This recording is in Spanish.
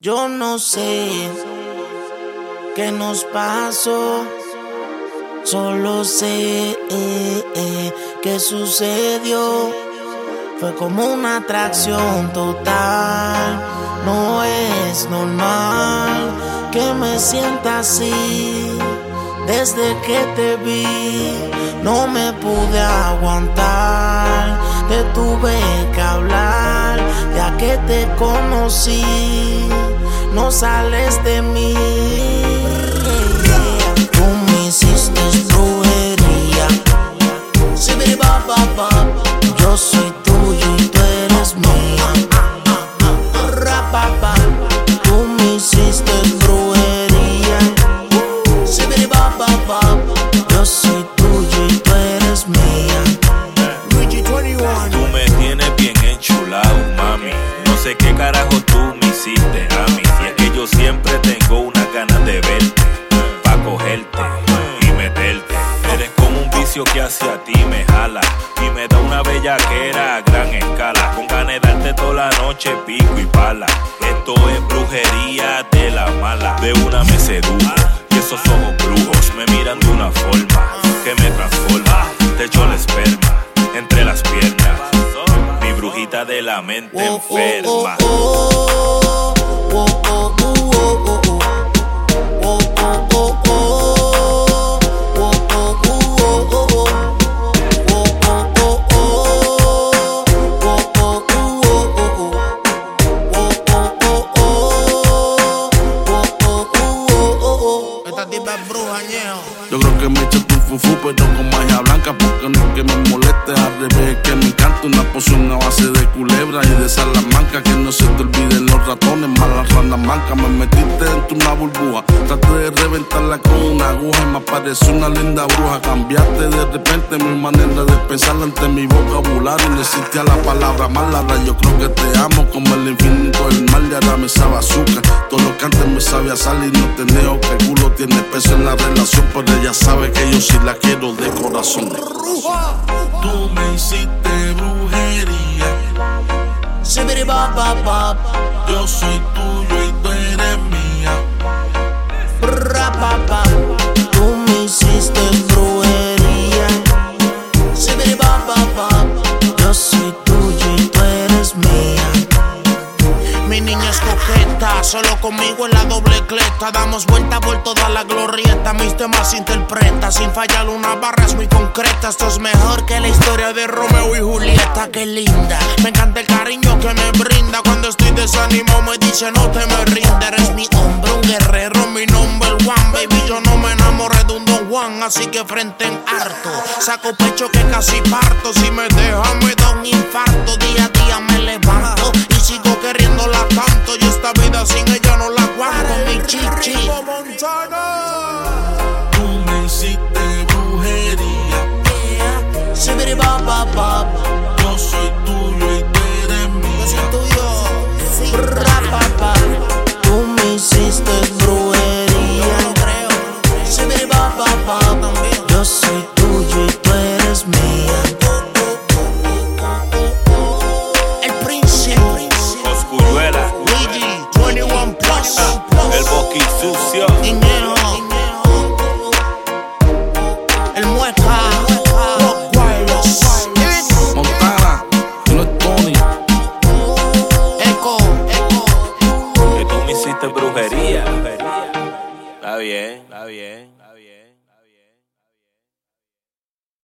Yo no sé qué nos pasó, solo sé eh, eh, que sucedió. Fue como una atracción total, no es normal que me sienta así. Desde que te vi, no me pude aguantar, te tuve que hablar, ya que te conocí no sales de mí. Tú me hiciste brujería. Yo soy bellaquera a gran escala. Con ganas de darte toda la noche pico y pala. Esto es brujería de la mala. De una me sedujo y esos ojos brujos me miran de una forma que me transforma. Te echo la esperma entre las piernas. Mi brujita de la mente oh, oh, enferma. Oh, Yo creo que me echo tu fufu, pero con magia blanca, porque no que me moleste, al revés, que me encanta una poción a base de culebra y de salamanca, que no se te olviden los ratones, malas ranas mancas, me metiste dentro una burbuja, traté de reventarla con una aguja me apareció una linda bruja, cambiaste de repente mi manera de pensar ante mi vocabulario, no existía la palabra mala, yo creo que te amo como el infinito del mal, y ahora me sabe azúcar, todo lo que antes me sabía salir, no te neo que el culo tiene peso en la relación, pero ella sabe que yo sí la quiero de corazón. Tú me hiciste brujería. Yo soy tuyo y tú eres mía. Coqueta, solo conmigo en la doble cleta. Damos vuelta por toda la glorieta. Mis temas interpreta, sin fallar una barra es muy concreta. Esto es mejor que la historia de Romeo y Julieta, qué linda. Me encanta el cariño que me brinda. Cuando estoy desanimado me dice no te me rinde. Eres mi hombre, un guerrero, mi number one. Baby, yo no me enamoré de un Don Juan, así que frente en harto. Saco pecho que casi parto. Si me deja me da un infarto. Día a día me levanto chichi. Tú me hiciste brujería. Yo soy tuyo y tú eres mío. Yo soy tuyo. Sí. Tú me hiciste brujería. Yo lo creo. Yo soy tuyo y tú eres mía. El príncipe. Oscuruela. Luigi, 21 Plus. Boqui sucio. Dinero. El mueca. Los guayos. Montana, no es Tony. Eco. Que tú me hiciste brujería. Está bien, está bien.